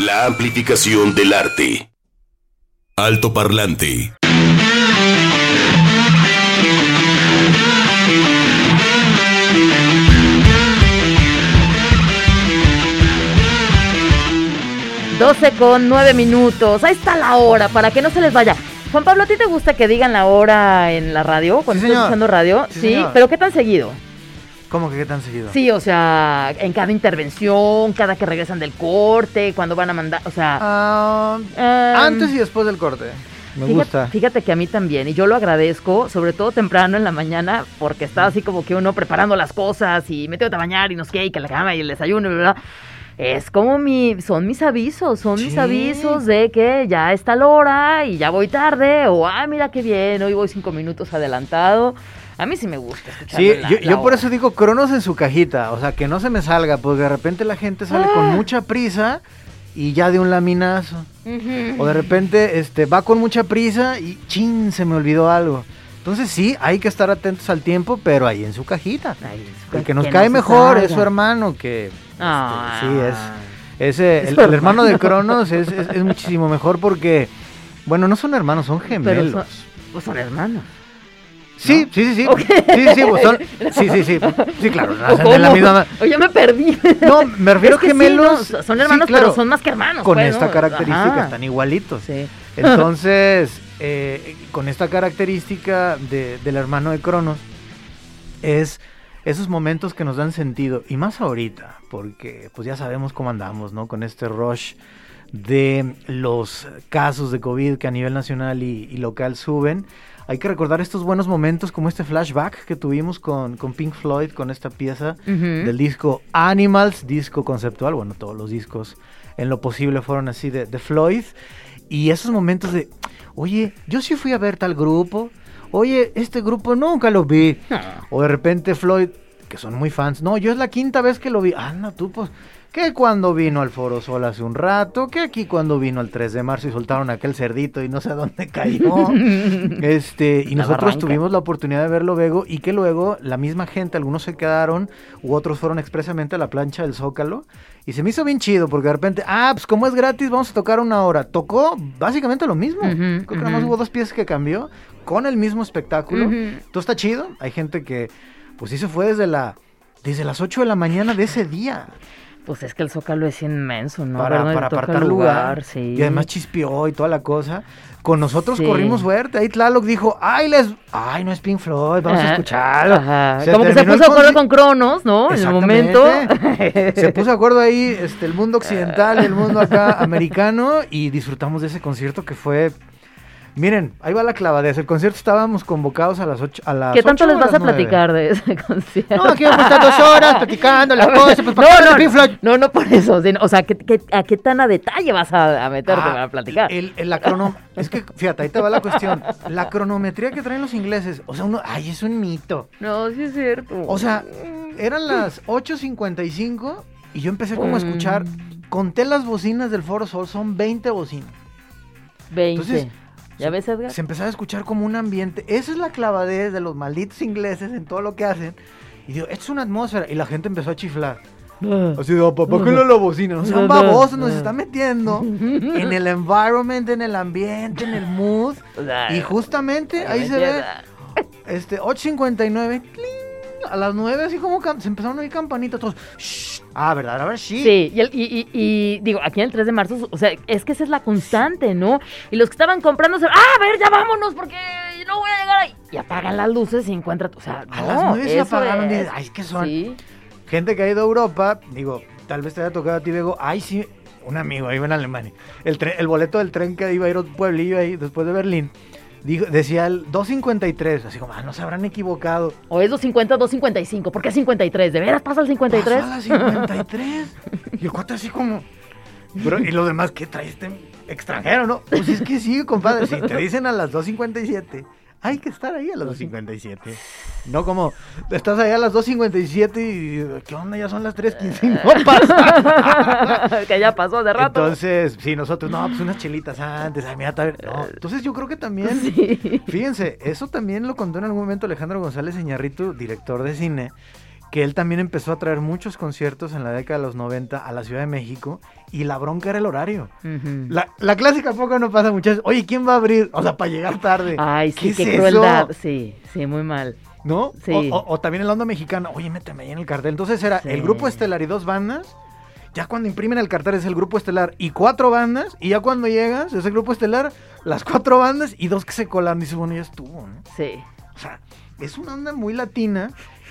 La amplificación del arte. Alto parlante. Doce con nueve minutos. Ahí está la hora, para que no se les vaya. Juan Pablo, ¿a ti te gusta que digan la hora en la radio? Cuando Sí, estás señor. escuchando radio. Sí, Sí, señor. pero ¿qué tan seguido? ¿Cómo que qué tan seguido? Sí, o sea, en cada intervención, cada que regresan del corte, cuando van a mandar, o sea... Ah, um, antes y después del corte. Me fíjate, gusta. Fíjate que a mí también, y yo lo agradezco, sobre todo temprano en la mañana, porque está así como que uno preparando las cosas y metiéndote a bañar y no sé qué, y que la cama y el desayuno, y bla, bla. Es como mi, son mis avisos, son mis avisos de que ya está la hora y ya voy tarde, o ah, mira qué bien, hoy voy cinco minutos adelantado. A mí sí me gusta escuchar. Sí, yo, yo por eso digo cronos en su cajita, o sea, que no se me salga, porque de repente la gente sale con Ah. mucha prisa y ya de un laminazo. O de repente este, va con mucha prisa y chin, se me olvidó algo. Entonces sí, hay que estar atentos al tiempo, pero ahí en su cajita. El que nos no cae mejor es salga. su hermano, que Ah. sí, es- ese, Es el, hermano de. Cronos es, es- es muchísimo mejor porque, bueno, no son hermanos, son Pero gemelos. son, pues son hermanos. Sí, sí, sí, sí. Ok. Sí, sí, pues son- sí, sí, sí. Sí, claro, nacen ¿O de la cómo? misma. O ya me perdí. No, me refiero Es que sí, gemelos. no, son sí, hermanos, claro, pero son más que hermanos. Con pues, esta ¿no? característica, Ajá. están igualitos. Sí. Entonces, eh, con esta característica de- del hermano de Cronos, es esos momentos que nos dan sentido, y más ahorita, porque pues ya sabemos cómo andamos, ¿no? Con este rush de los casos de COVID que a nivel nacional y, y local suben. Hay que recordar estos buenos momentos como este flashback que tuvimos con, con Pink Floyd, con esta pieza del disco Animals, disco conceptual, bueno, todos los discos en lo posible fueron así de, de Floyd, y esos momentos de, oye, yo sí fui a ver tal grupo, oye, este grupo nunca lo vi, o de repente Floyd, que son muy fans, no, yo es la quinta vez que lo vi, ah, no, tú pues, que cuando vino al Foro Sol hace un rato, que aquí cuando vino el 3 de marzo y soltaron aquel cerdito y no sé a dónde cayó. este, y La nosotros barranca. tuvimos la oportunidad de verlo luego y que luego la misma gente, algunos se quedaron u otros fueron expresamente a la plancha del Zócalo y se me hizo bien chido porque de repente, ah, pues como es gratis, vamos a tocar una hora. Tocó básicamente lo mismo. Creo que nada más hubo dos piezas que cambió con el mismo espectáculo. Entonces está chido. Hay gente que, pues sí se fue desde la desde las 8 de la mañana de ese día Pues es que el Zócalo es inmenso, ¿no? para, para apartar lugar. sí. Y además chispió y toda la cosa. Con nosotros Sí. corrimos fuerte. Ahí Tlaloc dijo, ay, les... ay, no es Pink Floyd, vamos a escucharlo. ajá. Se Como que se puso de acuerdo con Cronos, ¿no? En el momento. Se puso de acuerdo ahí este, el mundo occidental y el mundo acá americano y disfrutamos de ese concierto que fue... Miren, ahí va la clavadez. El concierto estábamos convocados a las 8 a las ¿Qué tanto 8 les vas las a 9? platicar de ese concierto? No, aquí vamos a estar dos horas platicando la cosa. Pues, ¿para qué no, de Pink Floyd? no, no, no por eso. sino- o sea, ¿qué, qué- a qué tan a detalle vas a, a meterte Ah, para platicar? El, el- la crono- es que, fíjate, ahí te va la cuestión. La cronometría que traen los ingleses, o sea, uno, ay, es un mito. No, sí es cierto. O sea, eran las 8.55 y yo empecé como a escuchar, conté las bocinas del Foro Sol, son 20 bocinas. 20. entonces, ¿Ya ves, Edgar? Se empezaba a escuchar como un ambiente. Esa es la clavadez de los malditos ingleses en todo lo que hacen. Y digo, esto es una atmósfera. Y la gente empezó a chiflar. Así de, papá, ¿qué la bocina? No sean babosos, nos está metiendo en el environment, en el ambiente, en el mood. Y justamente ahí se ve, este, 8.59, cling, a las 9 así como se empezaron a oír campanitas todos. "Shh". Ah, ¿verdad? A ver, sí. Sí, y, el- y- y- y, digo, aquí en el 3 de marzo, o sea, es que esa es la constante, ¿no? Y los que estaban comprando, se- ah, a ver, ya vámonos, porque no voy a llegar ahí. Y apagan las luces y encuentran, o sea, A no, las 9 se apagaron. es. dices, Ay, es que son Sí. gente que ha ido a Europa. Digo, tal vez te haya tocado a ti, Bego. Ay, sí, un amigo iba en Alemania. El, el boleto del tren que iba a ir a un pueblillo ahí después de Berlín. Dijo, decía el 2.53, así como, ah, no se habrán equivocado. O es 250, 255, ¿por qué 53? ¿De veras pasa el 53? Pasó a las 53. y el cuate así como. Pero, y los demás, ¿qué trae este extranjero, no? Pues es que sí, compadre. Si te dicen a las 2.57, hay que estar ahí a las 2.57. No como, estás ahí a las 2.57 y, ¿qué onda? Ya son las 3.15 y no pasa. que ya pasó hace rato. Entonces, sí, nosotros, no, pues unas chelitas antes, ay, mira, no. Entonces yo creo que también, Sí. fíjense, eso también lo contó en algún momento Alejandro González Iñarritu, director de cine, que él también empezó a traer muchos conciertos en la década de los 90 a la Ciudad de México y la bronca era el horario. La, la clásica poco no pasa muchas. Oye, ¿quién va a abrir? O sea, para llegar tarde. Ay, sí, ¿Qué qué, es eso? crueldad. Sí, sí, muy mal. ¿No? Sí. O, o- o también en la onda mexicana. Oye, méteme ahí en el cartel. Entonces era Sí. el grupo estelar y dos bandas. Ya cuando imprimen el cartel es el grupo estelar y cuatro bandas. Y ya cuando llegas es el grupo estelar, las cuatro bandas y dos que se colan. Dices, bueno, ya estuvo, ¿no? Sí. O sea, es una onda muy latina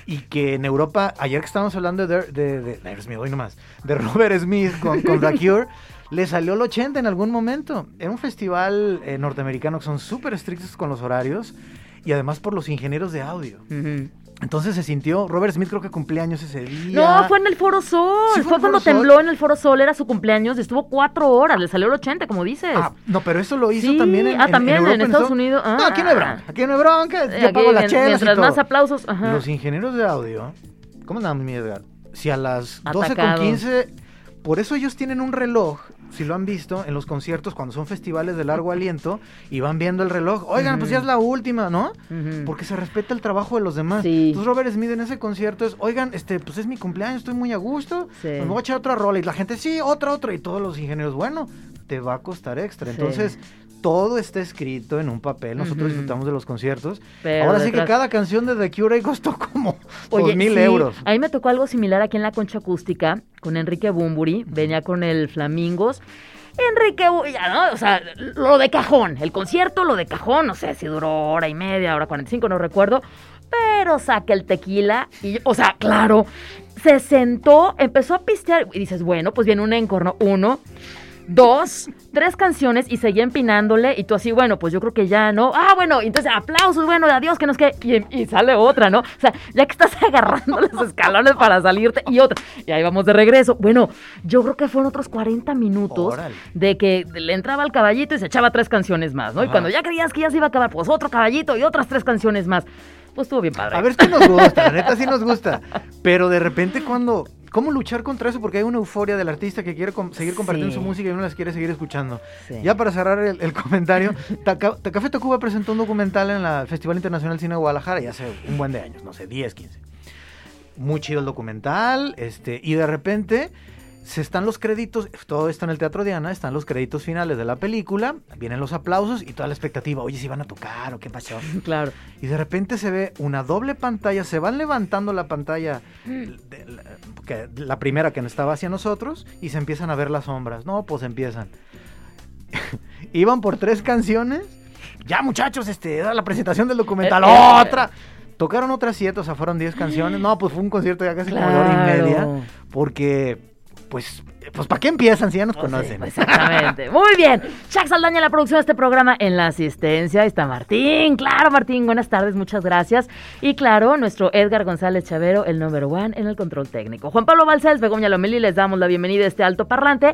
y que en Europa, ayer que estábamos hablando de, de, de, de Aerosmith, hoy nomás, de Robert Smith con, con The Cure, le salió el 80 en algún momento. Era un festival eh, norteamericano que son súper estrictos con los horarios y además por los ingenieros de audio. Entonces se sintió, Robert Smith creo que cumpleaños ese día. No, fue en el Foro Sol. Sí, fue cuando Sol. tembló en el Foro Sol, era su cumpleaños y estuvo cuatro horas. Le salió el 80, como dices. Ah, no, pero eso lo hizo Sí, también en, ah, también en Europa, Estados Unidos. No, aquí no hay bronca, aquí no hay bronca, yo aquí, pago las chelas y Mientras todo. más aplausos. Ajá. Los ingenieros de audio, ¿cómo andamos, mi Edgar? Si a las 12 con Atacados. 15, por eso ellos tienen un reloj, si lo han visto en los conciertos, cuando son festivales de largo aliento, y van viendo el reloj, oigan, pues ya es la última, ¿no? Porque se respeta el trabajo de los demás. Sí. Entonces Robert Smith en ese concierto es, oigan, este, pues es mi cumpleaños, estoy muy a gusto, Sí. pues me voy a echar otra rola. Y la gente, sí, otra, otra. Y todos los ingenieros, bueno, te va a costar extra. Sí. Entonces, todo está escrito en un papel. Nosotros disfrutamos de los conciertos. Pero Ahora sí que cada canción de The Cure ahí costó como dos mil sí, euros. A mí me tocó algo similar aquí en la concha acústica con Enrique Bumburi. Venía con el Flamingos. Enrique, ya, ¿no? O sea, lo de cajón. El concierto, lo de cajón. No sé si duró hora y media, hora 45, no recuerdo. Pero saca el tequila y, o sea, claro, se sentó, empezó a pistear y dices, bueno, pues viene un encorno. Uno, dos, tres canciones y seguía empinándole y tú así, bueno, pues yo creo que ya, ¿no? Ah, bueno, entonces aplausos, bueno, adiós, que nos que y, y sale otra, ¿no? O sea, ya que estás agarrando los escalones para salirte y otra, y ahí vamos de regreso. Bueno, yo creo que fueron otros 40 minutos Órale. de que le entraba al caballito y se echaba tres canciones más, ¿no? Y cuando ya creías que ya se iba a acabar, pues otro caballito y otras tres canciones más. Pues estuvo bien padre. A ver, que nos gusta, la neta sí nos gusta. Pero de repente cuando... ¿Cómo luchar contra eso? Porque hay una euforia del artista que quiere com- seguir compartiendo Sí. su música y uno las quiere seguir escuchando. Sí. Ya para cerrar el, el comentario, Taca- Café Tacuba presentó un documental en la Festival Internacional de Cine de Guadalajara ya hace un buen de años, no sé, 10, 15. Muy chido el documental, este, y de repente se están los créditos, todo esto en el Teatro Diana, están los créditos finales de la película, vienen los aplausos y toda la expectativa, oye, si van a tocar o qué pasó. Claro. Y de repente se ve una doble pantalla, se van levantando la pantalla, de la, que- la primera que estaba hacia nosotros, y se empiezan a ver las sombras. No, pues empiezan. Iban por tres canciones. Ya, muchachos, este, la presentación del documental. Eh, eh. ¡Otra! Tocaron otras siete, o sea, fueron diez canciones. No, pues fue un concierto ya casi como de hora y Claro. media. Porque, pues, pues ¿para qué empiezan si ya nos Pues sí, conocen? exactamente. Muy bien. Chuck Saldaña en la producción de este programa. En la asistencia está Martín. Claro, Martín. Buenas tardes, muchas gracias. Y claro, nuestro Edgar González Chavero, el número one en el control técnico. Juan Pablo Balcells, Begoña Lomelí, les damos la bienvenida a este alto parlante.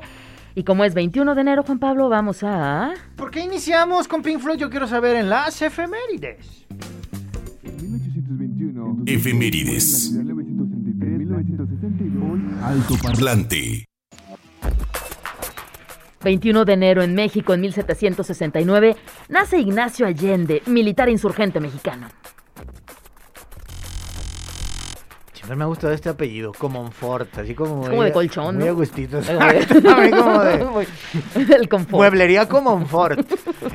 Y como es 21 de enero, Juan Pablo, vamos a... ¿Por qué iniciamos con Pink Floyd? Yo quiero saber en las efemérides. 1921. Efemérides. 1933, 1962. Alto parlante. 21 de enero en México, en 1769, nace Ignacio Allende, militar insurgente mexicano. Siempre me ha gustado este apellido, Comonfort, así como... Es como de colchón, Muy ¿no? a gustito. A como de... El confort. Mueblería Comonfort.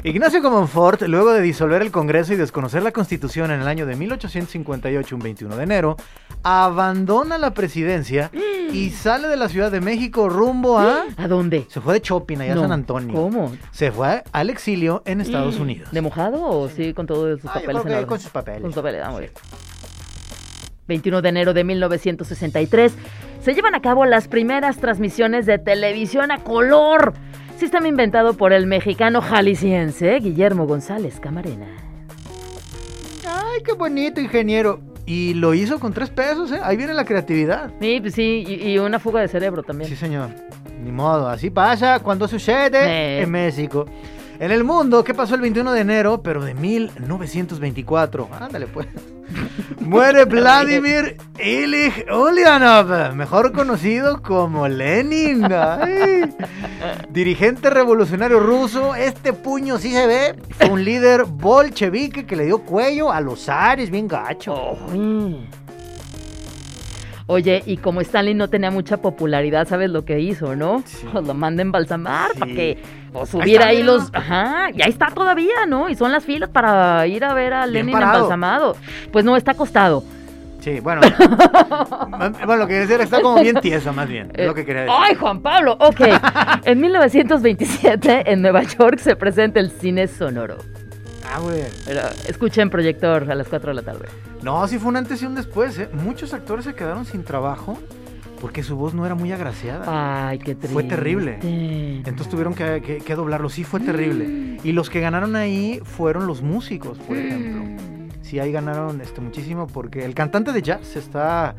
Ignacio Comonfort, luego de disolver el Congreso y desconocer la Constitución en el año de 1858, un 21 de enero, abandona la presidencia y sale de la Ciudad de México rumbo a... ¿A dónde? Se fue de shopping allá No. a San Antonio. ¿Cómo? Se fue al exilio en Estados Unidos. ¿De mojado o sí con todos sus Ah, yo papeles creo que en orden? con sus papeles. Con sus papeles, ah, muy bien. 21 de enero de 1963 se llevan a cabo las primeras transmisiones de televisión a color. Sistema inventado por el mexicano jalisciense Guillermo González Camarena. Ay, qué bonito, ingeniero. Y lo hizo con tres pesos, ¿eh? Ahí viene la creatividad. Sí, pues sí, y, y una fuga de cerebro también. Sí, señor. Ni modo, así pasa cuando sucede Eh. en México. En el mundo, ¿qué pasó el 21 de enero? Pero de 1924. Ándale, pues. Muere Vladimir Ilich Ulyanov, mejor conocido como Lenin. Ay. Dirigente revolucionario ruso, este puño sí se ve. Fue un líder bolchevique que le dio cuello a los zares, bien gacho. Oye, y como Stanley no tenía mucha popularidad, ¿sabes lo que hizo, no? Sí. Pues lo manda a embalsamar Sí. para que pues, subiera está, ahí los... Ajá, y ahí está todavía, ¿no? Y son las filas para ir a ver a Bien Lenin parado. embalsamado. Pues no, está acostado. Sí, bueno. bueno, lo que quería decir está como bien tieso, más bien. Es lo que quería decir. ¡Ay, Juan Pablo! Ok. en 1927, en Nueva York, se presenta el cine sonoro. Ah, güey. Escuchen Proyector a las 4 de la tarde. No, sí fue un antes y un después, ¿eh? Muchos actores se quedaron sin trabajo porque su voz no era muy agraciada. Ay, qué triste. Fue terrible. Entonces tuvieron que, que- que doblarlo. Sí, fue terrible. Y los que ganaron ahí fueron los músicos, por ejemplo. Sí, ahí ganaron este, muchísimo porque el cantante de jazz está,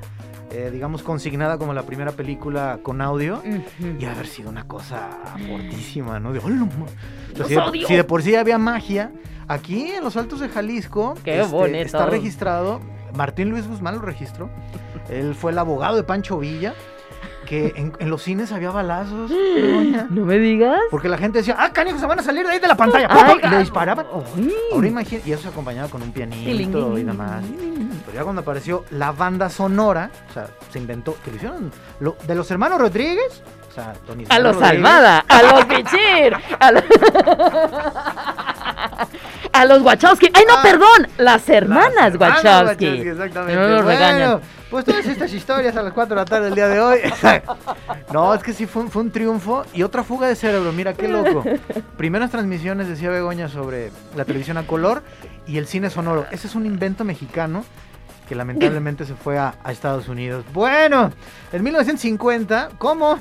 eh, digamos, consignada como la primera película con audio. Ujú. Y haber sido una cosa fortísima, ¿no? De, ¡Hola, ma-! O sea, ¡Los si, de, odio! si de por sí había magia, aquí en los Altos de Jalisco ¡Qué bonito! está registrado, Martín Luis Guzmán lo registró, él fue el abogado de Pancho Villa, que en, en los cines había balazos, No me digas. porque la gente decía, ¡ah, canijos, se van a salir de ahí de la pantalla! Y le disparaban. Ahora imagínate, y eso se acompañaba con un pianito y demás. Pero ya cuando apareció la banda sonora, o sea, se inventó, que lo hicieron lo- de los hermanos Rodríguez, o sea, Tony A los Rodríguez, Almada, a los Bichir, a los... a los Wachowski. ¡Ay, no, Ah, perdón! Las las hermanas hermanas Wachowski. Exactamente. No nos Bueno, regañan. Pues todas estas historias a las 4 de la tarde del día de hoy. no, es que sí fue un, triunfo y otra fuga de cerebro. Mira qué loco. Primeras transmisiones, decía Begoña, sobre la televisión a color y el cine sonoro. Ese es un invento mexicano que lamentablemente se fue a, Estados Unidos. Bueno, en 1950, ¿cómo?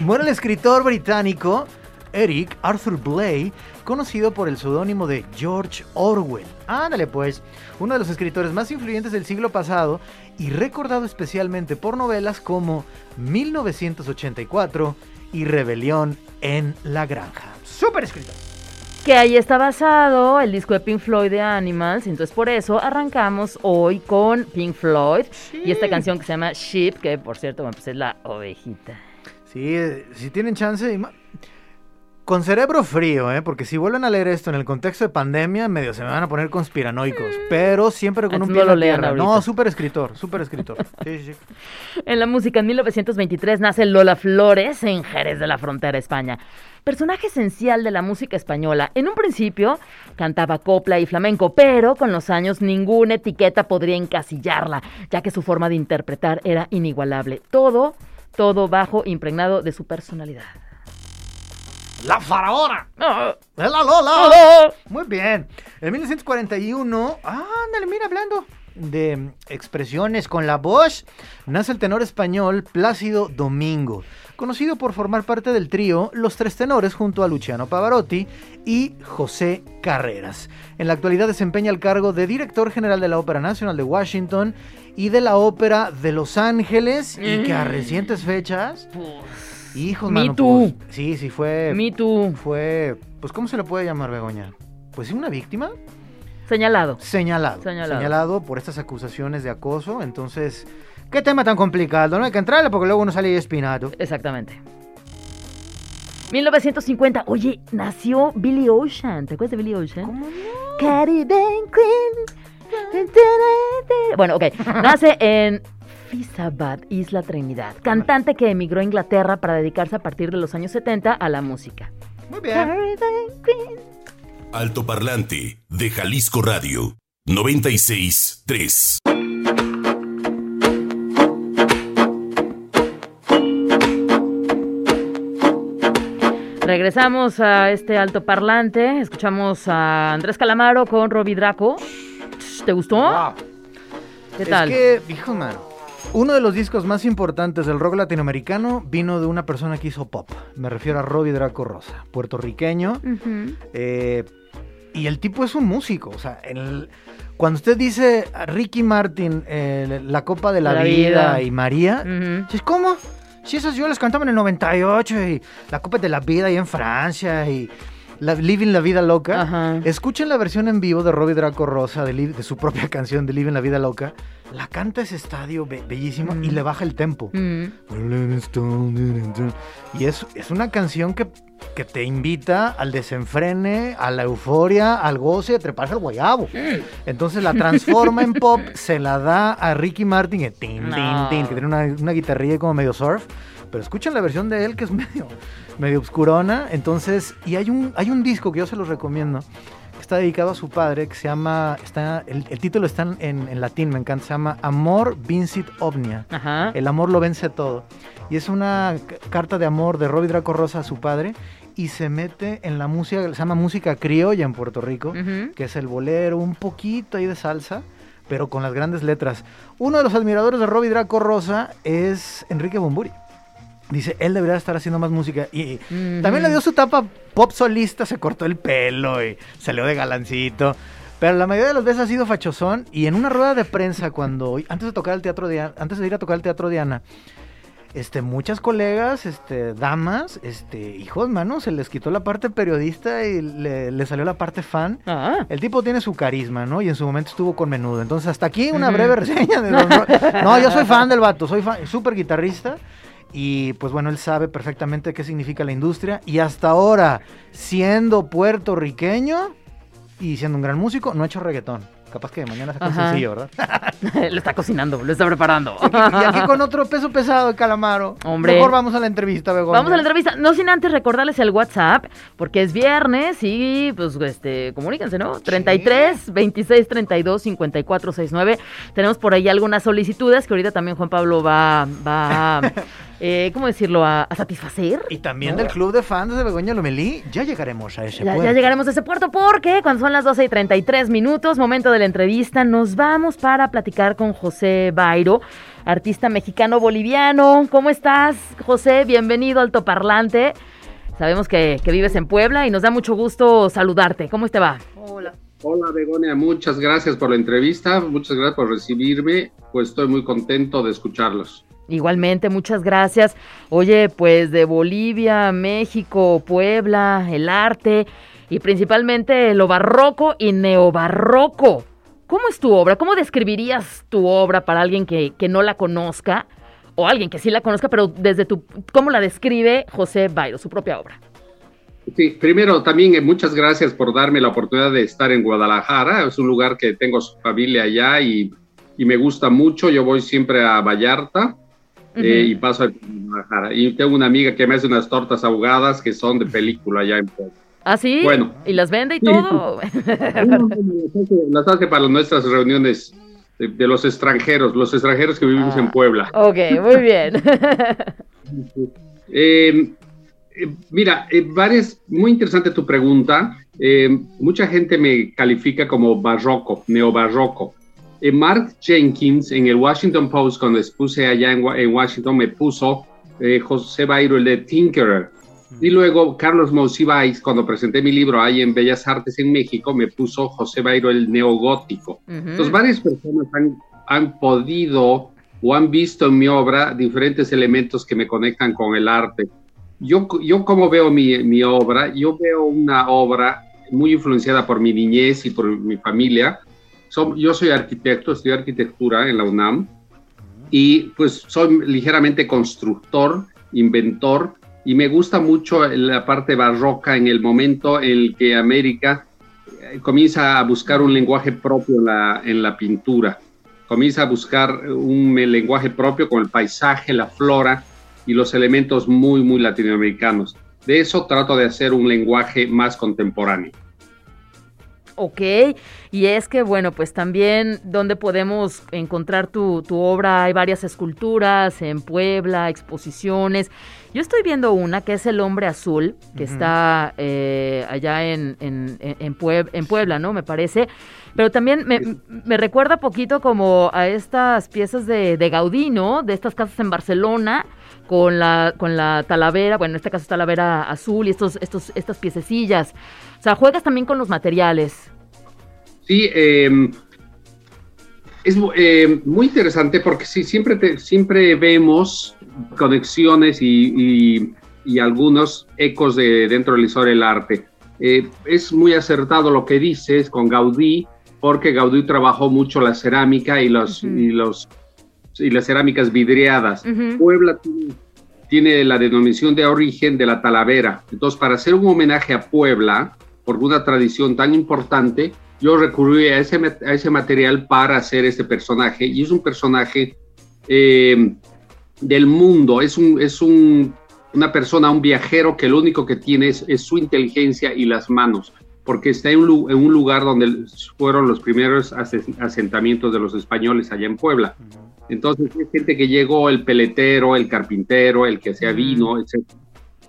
Muere el escritor británico Eric Arthur Blake, conocido por el seudónimo de George Orwell. Ándale pues, uno de los escritores más influyentes del siglo pasado y recordado especialmente por novelas como 1984 y Rebelión en la Granja. Súper escritor. Que ahí está basado el disco de Pink Floyd de Animals. Entonces, por eso arrancamos hoy con Pink Floyd y esta canción que se llama Sheep, que por cierto, bueno, pues es la ovejita. Sí, eh, si tienen chance, con cerebro frío, ¿eh? porque si vuelven a leer esto en el contexto de pandemia, medio se me van a poner conspiranoicos, pero siempre con un pie no en la tierra. No, súper escritor, súper escritor. Sí, sí, sí. En la música, en 1923 nace Lola Flores en Jerez de la Frontera, España. Personaje esencial de la música española. En un principio cantaba copla y flamenco, pero con los años ninguna etiqueta podría encasillarla, ya que su forma de interpretar era inigualable. Todo, todo bajo impregnado de su personalidad. La faraona. ¡Es la Lola! Muy bien. En 1941, ándale, mira, hablando de expresiones con la voz, nace el tenor español Plácido Domingo, conocido por formar parte del trío Los Tres Tenores junto a Luciano Pavarotti y José Carreras. En la actualidad desempeña el cargo de director general de la Ópera Nacional de Washington y de la Ópera de Los Ángeles y que a recientes fechas, hijos, Me mano, too. pues, sí, sí fue Me too. fue, pues, ¿cómo se le puede llamar, Begoña? Pues sí, una víctima Señalado. señalado, Señalado. señalado por estas acusaciones de acoso. Entonces, qué tema tan complicado, no hay que entrarle porque luego uno sale espinado. Exactamente. 1950. Oye, nació Billy Ocean. ¿Te acuerdas de Billy Ocean? ¿Cómo Caribbean Queen. Bueno, ok. Nace en Fisabad, Isla Trinidad. Cantante que emigró a Inglaterra para dedicarse a partir de los años 70 a la música. Muy bien. Queen. Altoparlante de Jalisco Radio 96.3. Regresamos a este alto parlante. Escuchamos a Andrés Calamaro con Robbie Draco. ¿Te gustó? Wow. ¿Qué tal? Es que, hijo, mano, uno de los discos más importantes del rock latinoamericano vino de una persona que hizo pop. Me refiero a Robbie Draco Rosa, puertorriqueño. Eh, y el tipo es un músico. O sea, el- cuando usted dice Ricky Martin, eh, La Copa de la, La vida, vida. y María, ¿cómo? Si esas yo las cantaba en el 98 y La Copa de la Vida ahí en Francia y la, Living la Vida Loca. Ajá. Escuchen la versión en vivo de Robbie Draco Rosa de, su propia canción de Living la Vida Loca. La canta ese estadio be- bellísimo y Mm. le baja el tempo. Mm. Y es, es una canción que que te invita al desenfrene, a la euforia, al goce, a treparse al guayabo. Entonces la transforma en pop, se la da a Ricky Martin, que, tin, tin, No. tin, que tiene una, una guitarrilla como medio surf. Pero escuchen la versión de él que es medio, medio obscurona. Entonces, y hay un, hay un disco que yo se los recomiendo, que está dedicado a su padre, que se llama, está, el, el título está en, en latín, me encanta, se llama Amor Vincit Omnia. Ajá. El amor lo vence todo. Y es una carta de amor de Robbie Draco Rosa a su padre y se mete en la música, se llama música criolla en Puerto Rico, Ujú. que es el bolero, un poquito ahí de salsa, pero con las grandes letras. Uno de los admiradores de Robbie Draco Rosa es Enrique Bumburi. Dice, él debería estar haciendo más música. Y también le dio su etapa pop solista, se cortó el pelo y salió de galancito. Pero la mayoría de las veces ha sido fachosón. Y en una rueda de prensa, cuando antes de tocar el teatro de antes de ir a tocar el teatro Diana, este, muchas colegas, este, damas, este, hijos, mano, se les quitó la parte periodista y le, le salió la parte fan. Ah. El tipo tiene su carisma, ¿no? Y en su momento estuvo con menudo. Entonces, hasta aquí una breve reseña de No, yo soy fan del vato, soy fan, súper guitarrista. Y pues bueno, él sabe perfectamente qué significa la industria. Y hasta ahora, siendo puertorriqueño y siendo un gran músico, no ha hecho reggaetón. Capaz que mañana saca un Ajá. sencillo, ¿verdad? lo está cocinando, lo está preparando. Y aquí con otro peso pesado de Calamaro. Hombre. Mejor vamos a la entrevista, Begoña. Vamos a la entrevista. No sin antes recordarles el WhatsApp, porque es viernes y pues este, comuníquense, ¿no? 33 26 32 54 69. Tenemos por ahí algunas solicitudes que ahorita también Juan Pablo va, va a, eh, ¿cómo decirlo? A, a satisfacer. Y también del club de fans de Begoña Lomelí. Ya llegaremos a ese Ya, puerto. ya llegaremos a ese puerto porque cuando son las 12 y 33 minutos, momento de la entrevista, nos vamos para platicar con José Bairo, artista mexicano-boliviano. ¿Cómo estás, José? Bienvenido al Toparlante. Sabemos que, que vives en Puebla y nos da mucho gusto saludarte. ¿Cómo te va? Hola, Begonia, muchas gracias por la entrevista, muchas gracias por recibirme, pues estoy muy contento de escucharlos. Igualmente, muchas gracias. Oye, pues de Bolivia, México, Puebla, el arte y principalmente lo barroco y neobarroco. ¿Cómo es tu obra? ¿Cómo describirías tu obra para alguien que, que no la conozca? O alguien que sí la conozca, pero desde tu... ¿Cómo la describe José Bairo, su propia obra? Sí, primero también eh, muchas gracias por darme la oportunidad de estar en Guadalajara, es un lugar que tengo familia allá y, y me gusta mucho, yo voy siempre a Vallarta eh, y paso a Guadalajara. Y tengo una amiga que me hace unas tortas ahogadas que son de película allá en Puebla. ¿Ah, sí? Bueno. ¿Y las vende y Sí. todo? Las hace para nuestras reuniones de, de los extranjeros, los extranjeros que vivimos Ah. en Puebla. ok, muy bien. Eh, eh, mira, eh, varias, muy interesante tu pregunta. Eh, mucha gente me califica como barroco, neobarroco. Eh, Mark Jenkins en el Washington Post, cuando expuse allá en, Wa- en Washington, me puso eh, José Bairo, el de Tinkerer. Y luego Carlos Monsiváis, cuando presenté mi libro ahí en Bellas Artes en México, me puso José Bairo, el neogótico. Ujú. Entonces, varias personas han, han podido o han visto en mi obra diferentes elementos que me conectan con el arte. Yo, yo como veo mi, mi obra, yo veo una obra muy influenciada por mi niñez y por mi familia. Yo soy arquitecto, estudié arquitectura en la UNAM y pues soy ligeramente constructor, inventor y me gusta mucho la parte barroca en el momento en el que América eh, comienza a buscar un lenguaje propio en la, en la pintura, comienza a buscar un lenguaje propio con el paisaje, la flora y los elementos muy, muy latinoamericanos. De eso trato de hacer un lenguaje más contemporáneo. Ok, y es que bueno, pues también donde podemos encontrar tu, tu obra, hay varias esculturas en Puebla, exposiciones. Yo estoy viendo una que es El Hombre Azul, que está eh, allá en, en, en, en Pueb- en Puebla, ¿no? Me parece. Pero también me, me recuerda poquito como a estas piezas de, de Gaudí, ¿no? De estas casas en Barcelona con la, con la talavera, bueno, en este caso es talavera azul y estos, estos, estas piececillas. O sea, juegas también con los materiales. Sí, eh, es eh, muy interesante porque sí, siempre, te- siempre vemos conexiones y, y- y algunos ecos de dentro de la historia del arte. Eh, es muy acertado lo que dices con Gaudí, porque Gaudí trabajó mucho la cerámica y, los, y, los, y las cerámicas vidriadas. Puebla tiene la denominación de origen de la Talavera. Entonces, para hacer un homenaje a Puebla, por una tradición tan importante, yo recurrí a ese, a ese material para hacer este personaje. Y es un personaje eh, del mundo, es, un, es un, una persona, un viajero que lo único que tiene es, su inteligencia y las manos, porque está en un, en un, lugar donde fueron los primeros asentamientos de los españoles allá en Puebla. Entonces, es gente que llegó, el peletero, el carpintero, el que hacía vino, etc.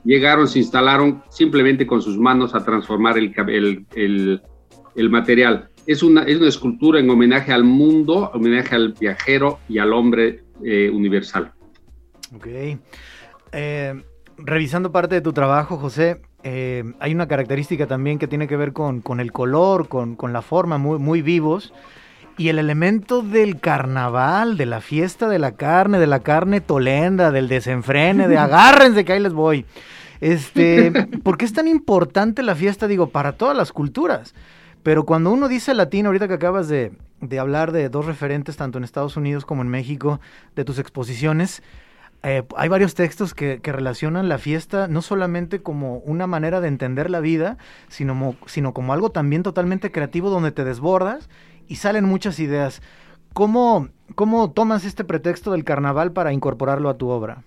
Llegaron, se instalaron simplemente con sus manos a transformar el, el, el, el material. Es una, es una escultura en homenaje al mundo, homenaje al viajero y al hombre eh, universal. Ok. Eh, revisando parte de tu trabajo, José, eh, hay una característica también que tiene que ver con, con el color, con, con, la forma, muy, muy vivos. Y el elemento del carnaval, de la fiesta de la carne, de la carne tolenda, del desenfrene, de agárrense que ahí les voy. Este, ¿Por qué es tan importante la fiesta? Digo, para todas las culturas. Pero cuando uno dice latino, ahorita que acabas de, de hablar de dos referentes, tanto en Estados Unidos como en México, de tus exposiciones, eh, hay varios textos que, que, relacionan la fiesta no solamente como una manera de entender la vida, sino, sino como algo también totalmente creativo donde te desbordas y salen muchas ideas. ¿Cómo, ¿Cómo tomas este pretexto del carnaval para incorporarlo a tu obra?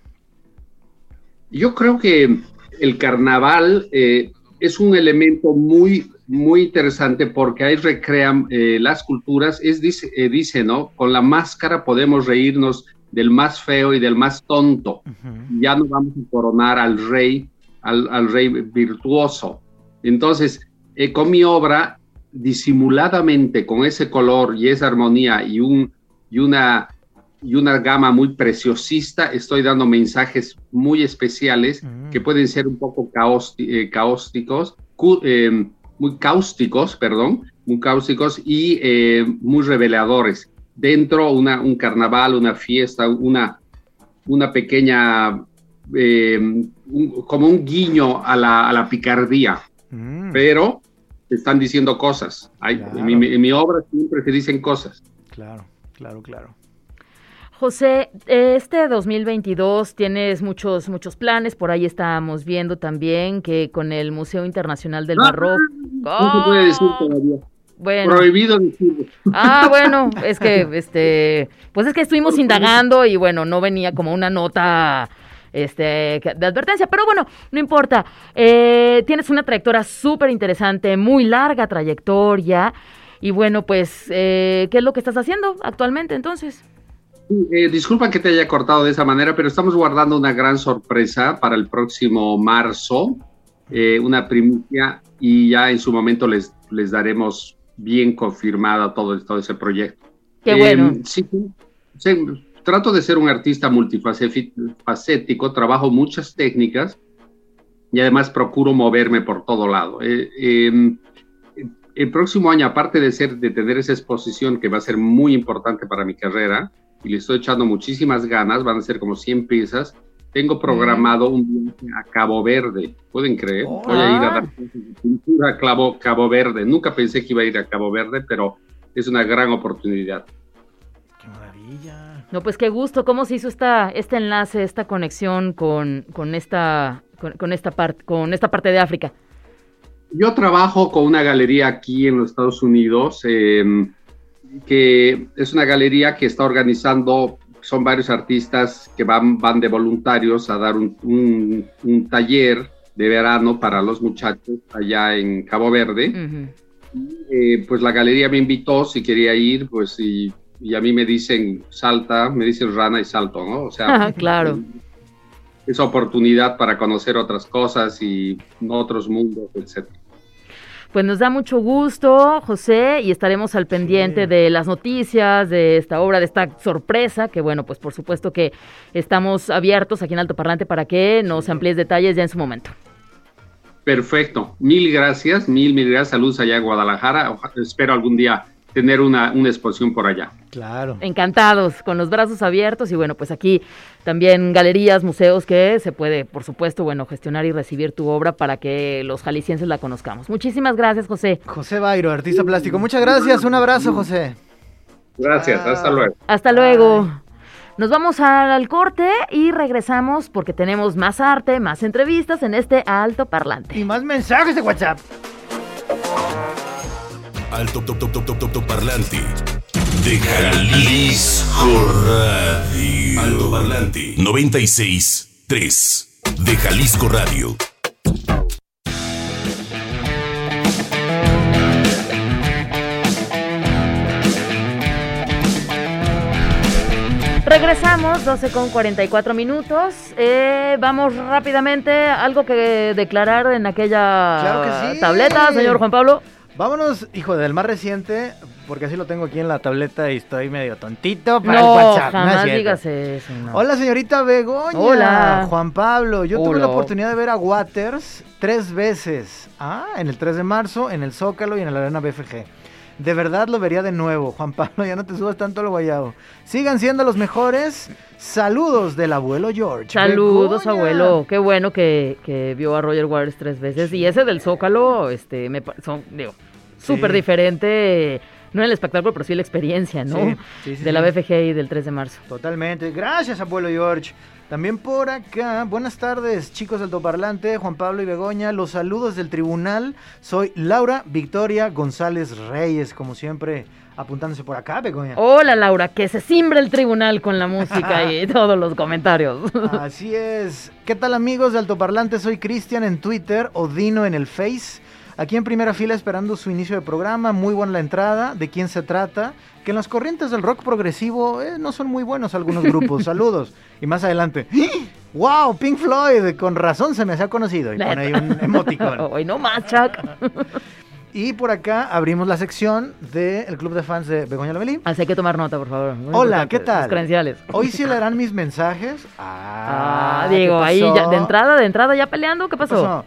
Yo creo que el carnaval eh, es un elemento muy, muy interesante porque ahí recrean eh, las culturas. Es, dice, eh, dice, ¿no? Con la máscara podemos reírnos del más feo y del más tonto. Uh -huh. Ya no vamos a coronar al rey, al, al rey virtuoso. Entonces, con mi obra disimuladamente con ese color y esa armonía y, un, y, una, y una gama muy preciosista, estoy dando mensajes muy especiales mm. que pueden ser un poco eh, caósticos, eh, muy cáusticos, perdón, muy cáusticos y eh, muy reveladores. Dentro una, un carnaval, una fiesta, una, una pequeña, eh, un, como un guiño a la, a la picardía, mm. pero están diciendo cosas. Hay, claro. en, mi, en, mi, obra siempre se dicen cosas. Claro, claro, claro. José, este 2022 tienes muchos, muchos planes. Por ahí estábamos viendo también que con el Museo Internacional del Barroco. Ah, no se puede decir todavía. Bueno. Prohibido decirlo. Ah, bueno, es que, este, pues es que estuvimos indagando y bueno, no venía como una nota este, de advertencia. Pero bueno, no importa. Eh, tienes una trayectoria súper interesante, muy larga trayectoria. Y bueno, pues, eh, ¿qué es lo que estás haciendo actualmente entonces? Eh, disculpa que te haya cortado de esa manera, pero estamos guardando una gran sorpresa para el próximo marzo, eh, una primicia, y ya en su momento les, les daremos bien confirmada todo, todo ese proyecto. Qué bueno. Sí, sí, trato de ser un artista multifacético, trabajo muchas técnicas y además procuro moverme por todo lado. Eh, eh, el próximo año, aparte de, ser, de tener esa exposición que va a ser muy importante para mi carrera, y le estoy echando muchísimas ganas, van a ser como 100 piezas, tengo programado un viaje a Cabo Verde, ¿pueden creer? Oh, Voy a ir a dar pintura a Cabo, Cabo Verde. Nunca pensé que iba a ir a Cabo Verde, pero es una gran oportunidad. ¡Qué maravilla! No, pues qué gusto. ¿Cómo se hizo esta, este enlace, esta conexión con, con, esta, con, con esta, part, con esta parte de África? Yo trabajo con una galería aquí en los Estados Unidos, eh, que es una galería que está organizando, son varios artistas que van, van de voluntarios a dar un, un, un taller de verano para los muchachos allá en Cabo Verde. Uh -huh. eh, pues la galería me invitó si quería ir, pues y, y, a mí me dicen salta, me dicen rana y salto, ¿no? O sea, claro. Esa oportunidad para conocer otras cosas y otros mundos, etcétera. Pues nos da mucho gusto, José, y estaremos al pendiente sí. de las noticias, de esta obra, de esta sorpresa, que bueno, pues por supuesto que estamos abiertos aquí en Alto Parlante para que nos amplíes detalles ya en su momento. Perfecto, mil gracias, mil, mil gracias, saludos allá a Guadalajara, espero algún día tener una, una, exposición por allá. Claro. Encantados, con los brazos abiertos y bueno, pues aquí también galerías, museos que se puede, por supuesto, bueno, gestionar y recibir tu obra para que los jaliscienses la conozcamos. Muchísimas gracias, José. José Bairo, artista plástico. Muchas gracias, un abrazo, José. Gracias, hasta luego. Hasta luego. Nos vamos al corte y regresamos porque tenemos más arte, más entrevistas en este alto parlante. Y más mensajes de WhatsApp. Alto top top top top top top parlante de Jalisco Radio. Alto parlante 96 3 de Jalisco Radio. Regresamos, 12 con 44 minutos. Eh, vamos rápidamente, algo que declarar en aquella Claro que sí. tableta, señor Juan Pablo. Vámonos, hijo, del más reciente, porque así lo tengo aquí en la tableta y estoy medio tontito para no, el WhatsApp. no es jamás digas eso. no. Hola, señorita Begoña. Hola. Juan Pablo. Yo tuve la oportunidad de ver a Waters tres veces. Ah, en el 3 de marzo, en el Zócalo y en la Arena BFG. De verdad lo vería de nuevo. Juan Pablo, ya no te subas tanto al guayabo. Sigan siendo los mejores. Saludos del abuelo George. Saludos, Begoña. abuelo. Qué bueno que, que vio a Roger Waters tres veces. Y ese del Zócalo, este, me son, digo, súper diferente. No el espectáculo, pero sí la experiencia, ¿no? Sí, sí, sí, de la. BFG y del 3 de marzo. Totalmente. Gracias, abuelo George. También por acá, buenas tardes, chicos del Altoparlante, Juan Pablo y Begoña. Los saludos del tribunal. Soy Laura Victoria González Reyes, como siempre, apuntándose por acá, Begoña. Hola, Laura, que se simbre el tribunal con la música y todos los comentarios. Así es. ¿Qué tal, amigos de Altoparlante? Soy Cristian en Twitter o Dino en el Face. Aquí en primera fila esperando su inicio de programa. Muy buena la entrada. ¿De quién se trata? Que en las corrientes del rock progresivo eh, no son muy buenos algunos grupos. Saludos. Y más adelante. ¡Wow! Pink Floyd. Con razón se me ha conocido. Y pone ahí un emoticón. Hoy no más, Chuck. Y por acá abrimos la sección del Club de Fans de Begoña Lomelí. Así hay que tomar nota, por favor. Muy Hola, ¿qué tal? Credenciales. Hoy sí leerán mis mensajes. Ah, Ah, ¿qué digo, ahí ya, pasó? de entrada, de entrada ya peleando, ¿qué ¿Qué pasó?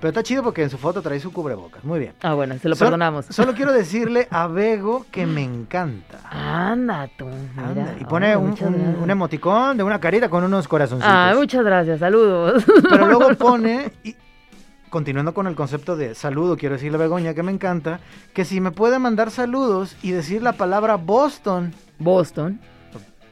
Pero está chido porque en su foto trae su cubrebocas. Muy bien. Ah, bueno, se lo perdonamos. Solo quiero decirle a Bego que me encanta. Anda tú, Anda, y pone un, un emoticón de una carita con unos corazoncitos. Ah, muchas gracias, saludos. Pero luego pone, y, continuando con el concepto de saludo, quiero decirle a Begoña que me encanta, que si me puede mandar saludos y decir la palabra Boston. Boston.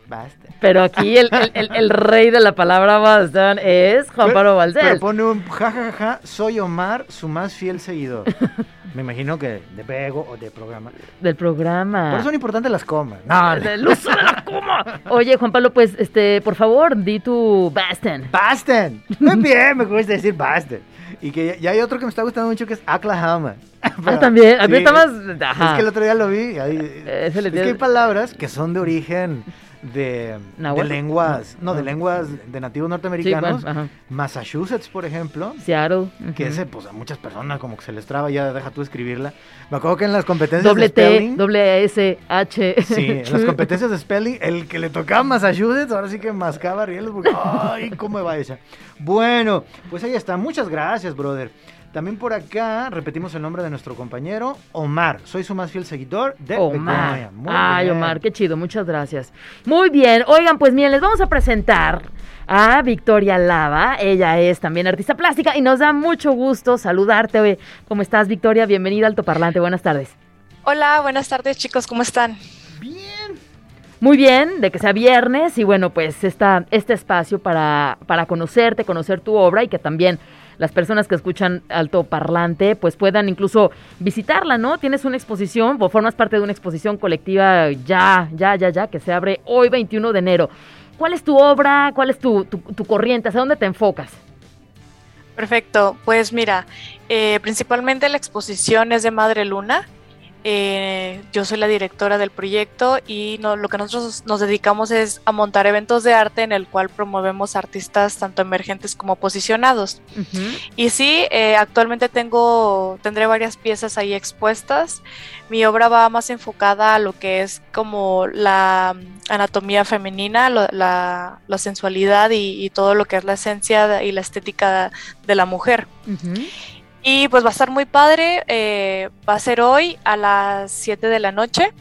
Basta. Pero aquí el, el- el- el rey de la palabra Boston es Juan Pero- Pablo Pero Balcel. pone un jajaja, soy Omar, su más fiel seguidor. Me imagino que de Bego o de programa. Del programa. Por eso son importantes las comas. No. Del uso de la coma. Oye, Juan Pablo, pues, este, por favor, di tu Boston. Basten. Muy bien, me gusta decir Basten. Y que ya, hay otro que me está gustando mucho que es Oklahoma. Ah, también. A mí Sí, está más. Ajá. Es que el otro día lo vi. ahí- es que hay palabras que son de origen de, de lenguas, no, de Ah. lenguas de nativos Sí, norteamericanos. bueno, ajá. Massachusetts, por ejemplo. Seattle. Que ujú. ese, pues a muchas personas como que se les traba, ya deja tú escribirla. Me acuerdo que en las competencias Doble de T, spelling. doble S, H. Sí, en las competencias de spelling, el que le tocaba Massachusetts, ahora sí que mascaba rieles porque, ay, cómo va esa. Bueno, pues ahí está. Muchas gracias, brother. También por acá repetimos el nombre de nuestro compañero, Omar. Soy su más fiel seguidor de Omar. Ay, bien. Omar, qué chido, muchas gracias. Muy bien, oigan, pues miren, les vamos a presentar a Victoria Lava. Ella es también artista plástica y nos da mucho gusto saludarte. Oye, ¿Cómo estás, Victoria? Bienvenida al Toparlante, buenas tardes. Hola, buenas tardes chicos, ¿cómo están? Muy bien, de que sea viernes y bueno, pues esta, este espacio para, para conocerte, conocer tu obra y que también las personas que escuchan Alto Parlante pues puedan incluso visitarla, ¿no? Tienes una exposición o formas parte de una exposición colectiva ya, ya, ya, ya, que se abre hoy 21 de enero. ¿Cuál es tu obra? ¿Cuál es tu, tu, tu corriente? ¿Hacia dónde te enfocas? Perfecto, pues mira, eh, principalmente la exposición es de Madre Luna. Eh, yo soy la directora del proyecto y no- lo que nosotros nos dedicamos es a montar eventos de arte en el cual promovemos artistas tanto emergentes como posicionados. Y sí, eh, actualmente tengo, tendré varias piezas ahí expuestas. Mi obra va más enfocada a lo que es como la mm, anatomía femenina, lo- la, la sensualidad y, y todo lo que es la esencia y la estética de la mujer. Y pues va a estar muy padre, eh, va a ser hoy a las 7 de la noche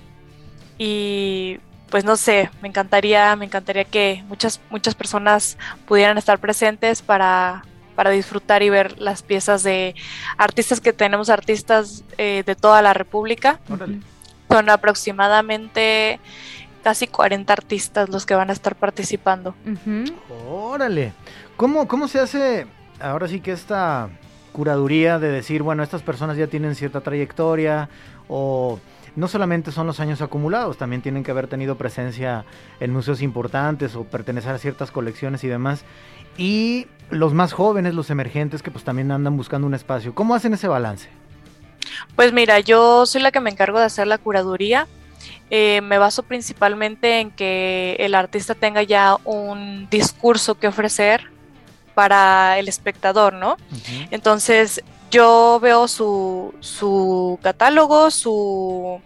y pues no sé, me encantaría, me encantaría que muchas, muchas personas pudieran estar presentes para, para disfrutar y ver las piezas de artistas que tenemos, artistas eh, de toda la República. Órale. Son aproximadamente casi 40 artistas los que van a estar participando. Órale. ¿Cómo, ¿Cómo se hace ahora sí que esta curaduría de decir, bueno, estas personas ya tienen cierta trayectoria o no solamente son los años acumulados, también tienen que haber tenido presencia en museos importantes o pertenecer a ciertas colecciones y demás. Y los más jóvenes, los emergentes, que pues también andan buscando un espacio. ¿Cómo hacen ese balance? Pues mira, yo soy la que me encargo de hacer la curaduría. Eh, me baso principalmente en que el artista tenga ya un discurso que ofrecer para el espectador, ¿no? Entonces, yo veo su, su catálogo, su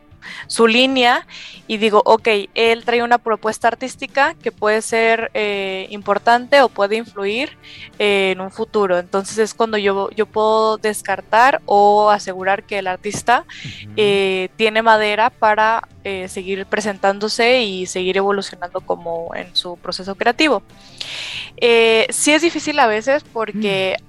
su línea y digo, ok, él trae una propuesta artística que puede ser eh, importante o puede influir eh, en un futuro. Entonces es cuando yo, yo puedo descartar o asegurar que el artista eh, tiene madera para seguir presentándose y seguir evolucionando como en su proceso creativo. Sí es difícil a veces porque... Mm.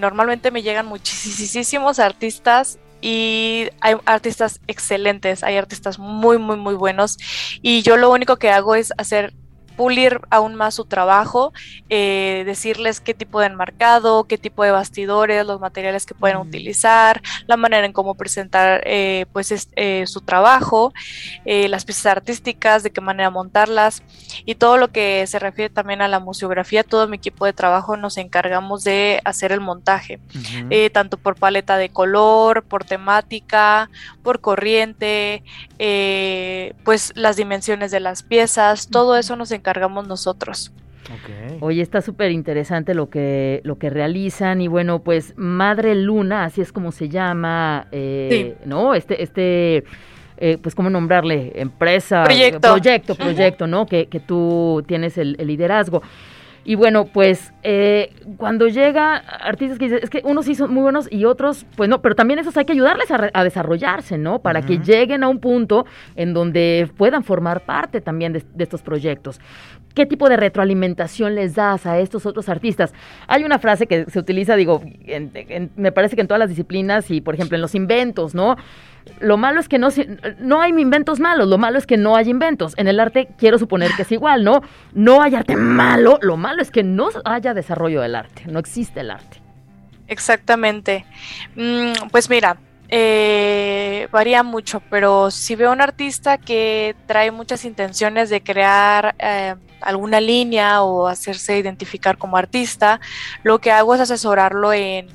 normalmente me llegan muchísimos artistas y hay artistas excelentes, hay artistas muy, muy, muy buenos y yo lo único que hago es hacer pulir aún más su trabajo, eh, decirles qué tipo de enmarcado, qué tipo de bastidores, los materiales que pueden mm. utilizar, la manera en cómo presentar eh, pues eh, su trabajo, las piezas artísticas, de qué manera montarlas y todo lo que se refiere también a la museografía, todo mi equipo de trabajo nos encargamos de hacer el montaje, tanto por paleta de color, por temática, por corriente, pues las dimensiones de las piezas, todo eso nos encargamos encargamos nosotros. Oye, está súper interesante lo que, lo que realizan y bueno, pues Madre Luna, así es como se llama, eh, ¿no? Este, este, eh, pues cómo nombrarle, empresa, proyecto, proyecto, proyecto ¿no? Que, que tú tienes el liderazgo. Y bueno, pues eh, cuando llega artistas que dicen, es que unos sí son muy buenos y otros, pues no, pero también esos hay que ayudarles a, desarrollarse, ¿no? Para que lleguen a un punto en donde puedan formar parte también de, estos proyectos. ¿Qué tipo de retroalimentación les das a estos otros artistas? Hay una frase que se utiliza, digo, me parece que en todas las disciplinas y, por ejemplo, en los inventos, ¿no? Lo malo es que no, no hay inventos malos, lo malo es que no hay inventos. En el arte quiero suponer que es igual, ¿no? No hay arte malo, lo malo es que no haya desarrollo del arte, no existe el arte. Exactamente. Mm, pues mira, eh, varía mucho, pero si veo un artista que trae muchas intenciones de crear eh, alguna línea o hacerse identificar como artista, lo que hago es asesorarlo en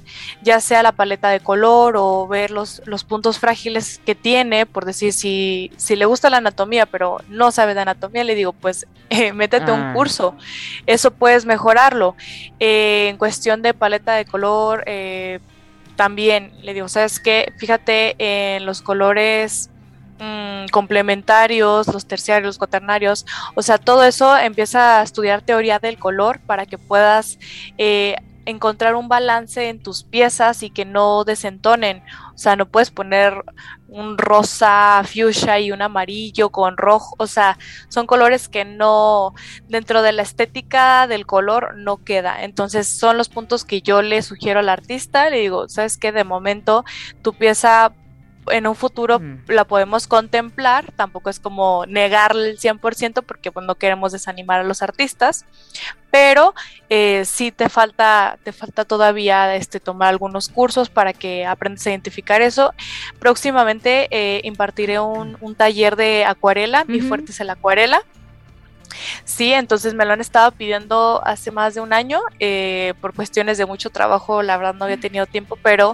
ya sea la paleta de color o ver los, los puntos frágiles que tiene, por decir, si, si le gusta la anatomía pero no sabe de anatomía, le digo, pues eh, métete un ah. curso, eso puedes mejorarlo. en cuestión de paleta de color, también le digo, ¿sabes qué? Fíjate en los colores mm, complementarios, los terciarios, los cuaternarios, o sea, todo eso empieza a estudiar teoría del color para que puedas eh, encontrar un balance en tus piezas y que no desentonen. O sea, no puedes poner un rosa fuchsia y un amarillo con rojo. O sea, son colores que no, dentro de la estética del color, no queda. Entonces, son los puntos que yo le sugiero al artista. Le digo, ¿sabes qué? De momento, tu pieza en un futuro la podemos contemplar, tampoco es como negarle el 100% porque pues, no queremos desanimar a los artistas, pero eh, sí te falta, te falta todavía este, tomar algunos cursos para que aprendas a identificar eso. Próximamente eh, impartiré un, taller de acuarela, mi fuerte es el acuarela. Sí, entonces me lo han estado pidiendo hace más de un año, eh, por cuestiones de mucho trabajo, la verdad no había tenido tiempo, pero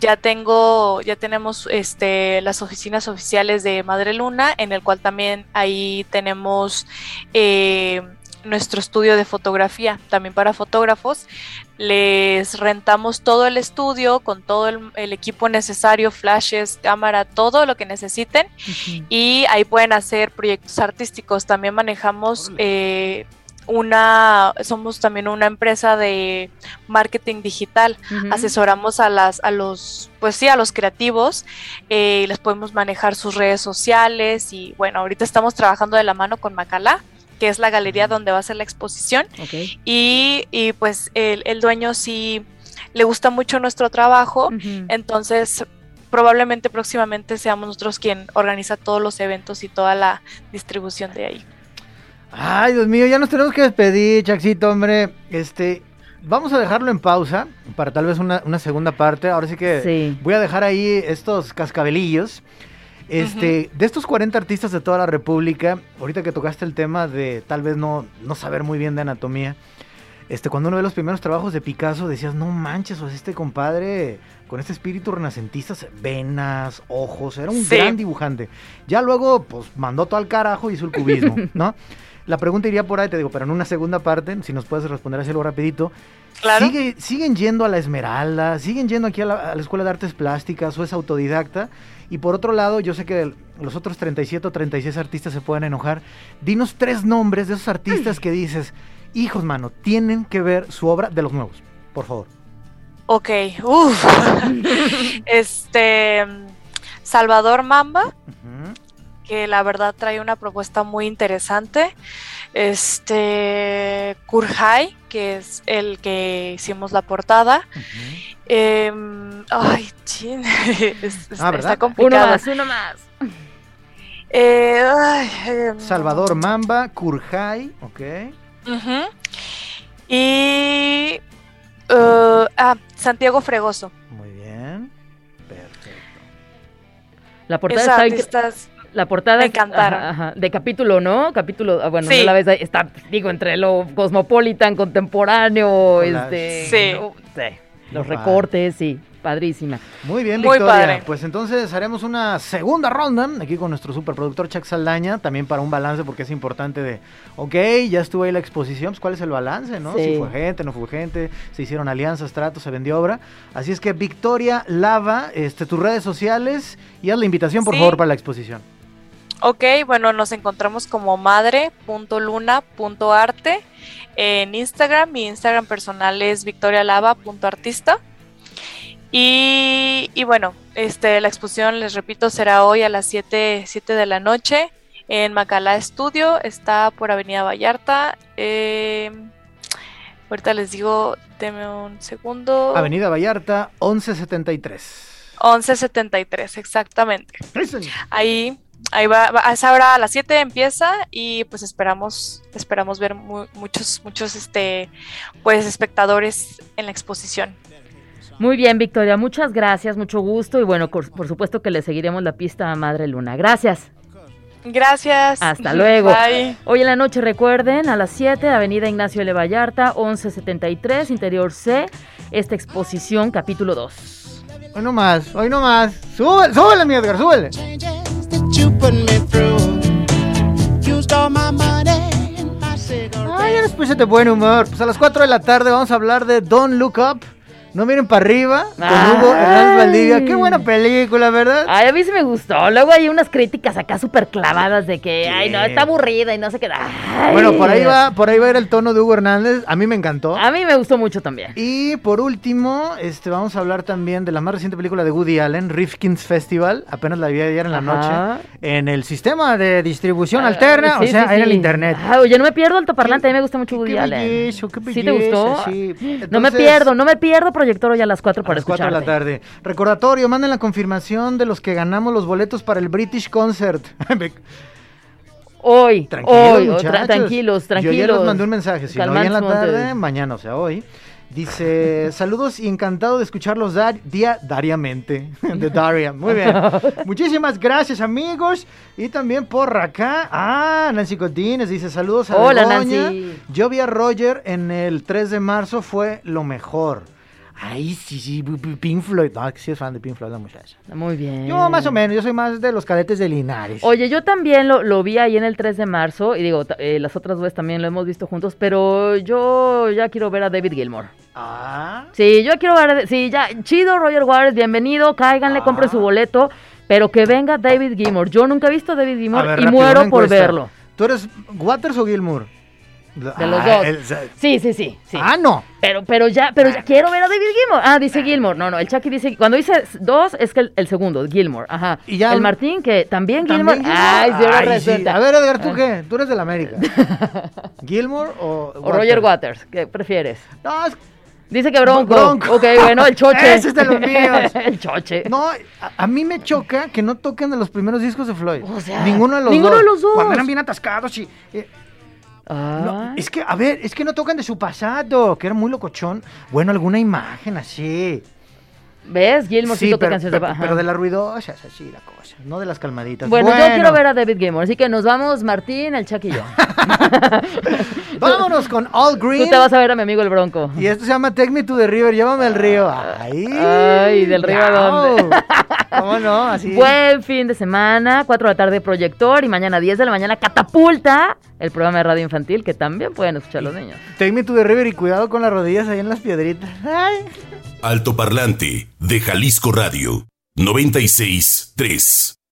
ya tengo, ya tenemos este, las oficinas oficiales de Madre Luna, en el cual también ahí tenemos eh, nuestro estudio de fotografía, también para fotógrafos. Les rentamos todo el estudio con todo el, equipo necesario, flashes, cámara, todo lo que necesiten. Y ahí pueden hacer proyectos artísticos. También manejamos eh, una, somos también una empresa de marketing digital. Asesoramos a las, a los, pues sí, a los creativos, eh, les podemos manejar sus redes sociales y bueno, ahorita estamos trabajando de la mano con Macala que es la galería donde va a ser la exposición. Y, y, pues el, el, dueño sí le gusta mucho nuestro trabajo, entonces probablemente próximamente seamos nosotros quien organiza todos los eventos y toda la distribución de ahí. Ay, Dios mío, ya nos tenemos que despedir, Chaxito, hombre. Este, vamos a dejarlo en pausa para tal vez una, una segunda parte. Ahora sí que Sí. voy a dejar ahí estos cascabelillos. Este, de estos 40 artistas de toda la República, ahorita que tocaste el tema de tal vez no, no saber muy bien de anatomía, este, cuando uno ve los primeros trabajos de Picasso, decías, no manches, o este compadre con este espíritu renacentista, venas, ojos, era un Sí. gran dibujante. Ya luego, pues, mandó todo al carajo y hizo el cubismo, ¿no? La pregunta iría por ahí, te digo, pero en una segunda parte, si nos puedes responder así algo rapidito. Claro. Sigue- siguen yendo a la Esmeralda, siguen yendo aquí a la, a la Escuela de Artes Plásticas o es autodidacta. Y por otro lado, yo sé que los otros 37 o 36 artistas se pueden enojar. Dinos tres nombres de esos artistas que dices, hijos, mano, tienen que ver su obra de los nuevos, por favor. Ok, uff. este. Salvador Mamba, Ujú. Que la verdad trae una propuesta muy interesante. Este. Kurhai, que es el que hicimos la portada. Em, ay, chin. es- es- Ah, está Uno complicada. más, uno más. Eh, ay, em, Salvador Mamba, Kurhai, ok. Y. uh, ah, Santiago Fregoso. Muy bien. Perfecto. La portada Esos está. La portada Me encantaron. ajá, ajá, de capítulo, ¿no? Capítulo, ah, bueno, Sí. no la ves ahí, está, digo, entre lo cosmopolitan, contemporáneo, este, Sí. no, sí, los Muy recortes, sí, padrísima. Muy bien, Muy Victoria. padre. Pues entonces haremos una segunda ronda aquí con nuestro superproductor Chuck Saldaña, también para un balance porque es importante de, ok, ya estuvo ahí la exposición, pues cuál es el balance, ¿no? Sí. Si fue gente, no fue gente, se hicieron alianzas, tratos, se vendió obra. Así es que Victoria Lava, este, tus redes sociales y haz la invitación, por Sí. favor, para la exposición. Ok, bueno, nos encontramos como madre.luna.arte en Instagram. Mi Instagram personal es victorialava.artista. Y, y bueno, este, la exposición, les repito, será hoy a las 7, 7 de la noche en Macalá Studio. Está por Avenida Vallarta. Eh, ahorita les digo, denme un segundo. Avenida Vallarta, 1173. 1173, exactamente. Ahí, ahí va, va- a esa hora a las 7 empieza y pues esperamos, esperamos ver mu- muchos, muchos este, pues espectadores en la exposición. Muy bien, Victoria, muchas gracias, mucho gusto y bueno, por, por supuesto que le seguiremos la pista a Madre Luna. Gracias. Gracias. Hasta luego. Bye. Hoy en la noche recuerden a las 7, Avenida Ignacio L. Vallarta, 1173, Interior C, esta exposición capítulo 2. Hoy no más, hoy no más. Súbele, súbele, mi Edgar, súbele. Ay, después de buen humor. Pues a las 4 de la tarde vamos a hablar de Don't Look Up. No miren para arriba. Con Hugo. Hernández Valdivia. Qué buena película, ¿verdad? Ay, a mí sí me gustó. Luego hay unas críticas acá súper clavadas de que, ay, no, está aburrida y no sé qué. Ay. Bueno, por ahí va, por ahí va a ir el tono de Hugo Hernández. A mí me encantó. A mí me gustó mucho también. Y por último, este, vamos a hablar también de la más reciente película de Woody Allen, Rifkin's Festival. Apenas la vi ayer en la Ajá. noche. En el sistema de distribución alterna, Ah, sí, o sea, sí, en el internet. Ah, oye, no me pierdo altoparlante, a mí me gusta mucho Woody Qué Allen. qué ¿Sí te gustó? sí. No me Entonces- pierdo, no me pierdo proyector hoy a las 4 A para las 4 de la tarde. Recordatorio, manden la confirmación de los que ganamos los boletos para el British Concert. Hoy, tranquilos, hoy, tra- tranquilos, tranquilos. Yo ayer les mandé un mensaje, si no hoy en la tarde, mañana, o sea, hoy. Dice, saludos y encantado de escucharlos dar, día, diariamente. De Daria, muy bien. Muchísimas gracias, amigos. Y también por acá, ah, Nancy Cotines dice, saludos a Hola, Begoña. Nancy. Yo vi a Roger en el 3 de marzo, fue lo mejor. Ay, sí, sí, Pink Floyd. No, que sí es fan de Pink Floyd la muchacha. Muy bien. Yo más o menos, yo soy más de los cadetes de Linares. Oye, yo también lo, lo vi ahí en el 3 de marzo y digo, eh, las otras veces también lo hemos visto juntos, pero yo ya quiero ver a David Gilmour. Ah, Sí, yo quiero ver, a- sí, ya, chido Roger Waters, bienvenido, cáiganle, Ah. compren su boleto, pero que venga David Gilmour. Yo nunca he visto a David A Gilmour ver, y rápido, muero por verlo. ¿Tú eres Waters o Gilmour? De los dos. Sí, sí, sí, sí. Ah, no. Pero, pero ya, pero ya quiero ver a David Gilmour. Ah, dice Gilmour. No, no, el Chucky dice, cuando dice dos, es que el, el segundo, Gilmour. Ajá. Y ya- el Martín, que también. ¿También Gilmour? Ay, sí, ahora. A ver, Edgar, ¿tú qué? Tú eres del América. ¿Gilmour o O Roger Waters, ¿qué prefieres? No, es- Dice que bronco. Bronco. Ok, bueno, el choche. Ese es de los míos. el choche. No, a, a mí me choca que no toquen de los primeros discos de Floyd. O sea, ninguno de los ninguno dos. de los dos. Cuando eran bien atascados y... eh, no, Ay. es que, a ver, es que no tocan de su pasado, que era muy locochón. Bueno, alguna imagen así. ¿Ves? Gilmore sí, Sí, toca pero, canciones de pero- ajá. pero de las ruidosas, así la cosa, no de las calmaditas. Bueno, yo quiero ver a David Gilmour, así que nos vamos Martín, el Chuck y yo. Vámonos con All Green. Tú te vas a ver a mi amigo el Bronco. Y esto se llama Take Me to the River, llévame al río. Ay, Ay, ¿del río a dónde? ¿Cómo no? Así. Buen fin de semana, 4 de la tarde proyector y mañana 10 de la mañana catapulta el programa de radio infantil que también pueden escuchar los niños. Take Me to the River y cuidado con las rodillas ahí en las piedritas. Ay. Altoparlante de Jalisco Radio 96.3.